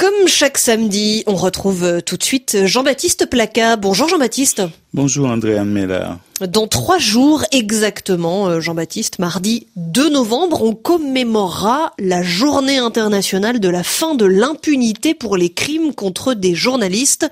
Comme chaque samedi, on retrouve tout de suite Jean-Baptiste Placa. Bonjour Jean-Baptiste. Bonjour Andréane Mella. Dans trois jours exactement, euh, Jean-Baptiste, mardi 2 novembre, on commémorera la journée internationale de la fin de l'impunité pour les crimes contre des journalistes.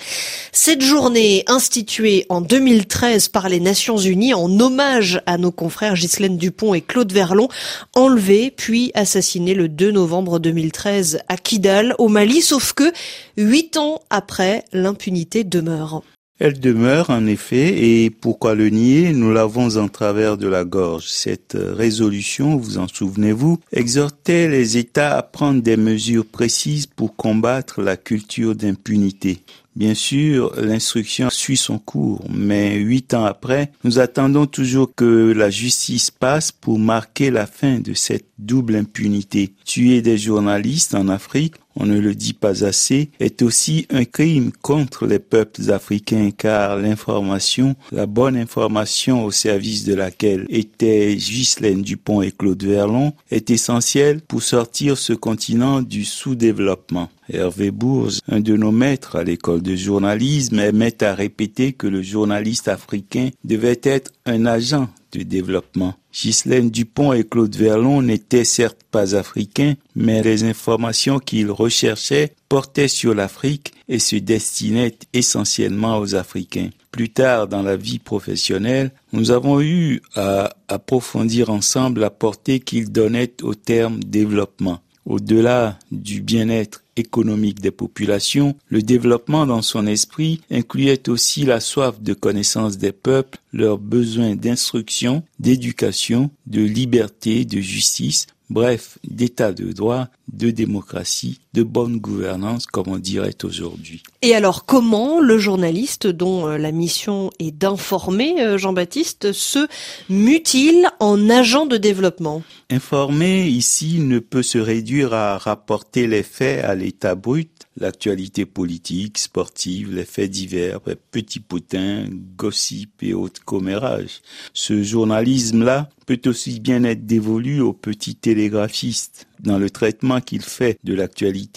Cette journée, instituée en 2013 par les Nations Unies en hommage à nos confrères Ghislaine Dupont et Claude Verlon, enlevés puis assassinés le 2 novembre 2013 à Kidal, au Mali, sauf que huit ans après, l'impunité demeure. Elle demeure en effet, et pourquoi le nier? Nous l'avons en travers de la gorge. Cette résolution, vous en souvenez-vous, exhortait les États à prendre des mesures précises pour combattre la culture d'impunité. Bien sûr, l'instruction suit son cours, mais huit ans après, nous attendons toujours que la justice passe pour marquer la fin de cette double impunité. Tuer des journalistes en Afrique, on ne le dit pas assez, est aussi un crime contre les peuples africains car l'information, la bonne information au service de laquelle étaient Ghislaine Dupont et Claude Verlon est essentielle pour sortir ce continent du sous-développement. Hervé Bourges, un de nos maîtres à l'école de journalisme, aimait à répéter que le journaliste africain devait être un agent de développement. Ghislaine Dupont et Claude Verlon n'étaient certes pas africains, mais les informations qu'ils recherchaient portaient sur l'Afrique et se destinaient essentiellement aux Africains. Plus tard dans la vie professionnelle, nous avons eu à approfondir ensemble la portée qu'ils donnaient au terme développement. Au-delà du bien-être économique des populations, le développement dans son esprit incluait aussi la soif de connaissance des peuples, leurs besoins d'instruction, d'éducation, de liberté, de justice, bref, d'état de droit, de démocratie, de bonne gouvernance, comme on dirait aujourd'hui. Et alors, comment le journaliste, dont euh, la mission est d'informer, euh, Jean-Baptiste, se mue-t-il en agent de développement? Informer ici ne peut se réduire à rapporter les faits à l'état brut, l'actualité politique, sportive, les faits divers, petits potins, gossip et autres commérages. Ce journalisme-là peut aussi bien être dévolu aux petits télégraphistes. Dans le traitement qu'il fait de l'actualité,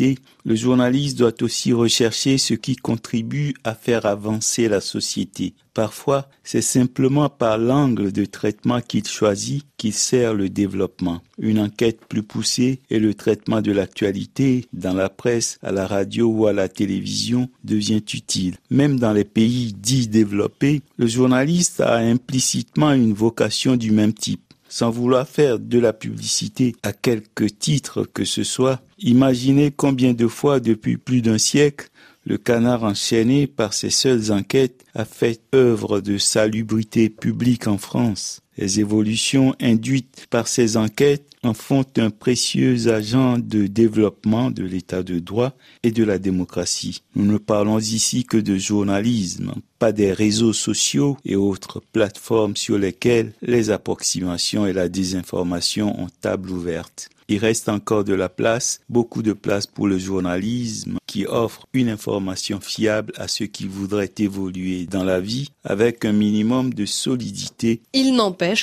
le journaliste doit aussi rechercher ce qui contribue à faire avancer la société. Parfois, c'est simplement par l'angle de traitement qu'il choisit qu'il sert le développement. Une enquête plus poussée et le traitement de l'actualité dans la presse, à la radio ou à la télévision devient utile. Même dans les pays dits développés, le journaliste a implicitement une vocation du même type sans vouloir faire de la publicité à quelque titre que ce soit, imaginez combien de fois depuis plus d'un siècle le canard enchaîné par ses seules enquêtes a fait œuvre de salubrité publique en France. Les évolutions induites par ces enquêtes en font un précieux agent de développement de l'état de droit et de la démocratie. Nous ne parlons ici que de journalisme, pas des réseaux sociaux et autres plateformes sur lesquelles les approximations et la désinformation ont table ouverte. Il reste encore de la place, beaucoup de place pour le journalisme qui offre une information fiable à ceux qui voudraient évoluer dans la vie avec un minimum de solidité.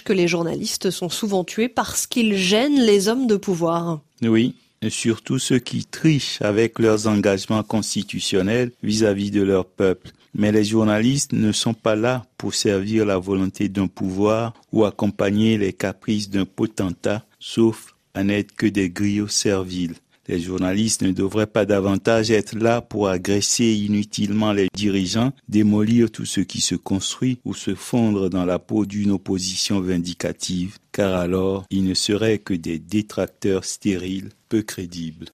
Que les journalistes sont souvent tués parce qu'ils gênent les hommes de pouvoir. Oui, surtout ceux qui trichent avec leurs engagements constitutionnels vis-à-vis de leur peuple. Mais les journalistes ne sont pas là pour servir la volonté d'un pouvoir ou accompagner les caprices d'un potentat, sauf à n'être que des griots serviles. Les journalistes ne devraient pas davantage être là pour agresser inutilement les dirigeants, démolir tout ce qui se construit ou se fondre dans la peau d'une opposition vindicative, car alors ils ne seraient que des détracteurs stériles, peu crédibles.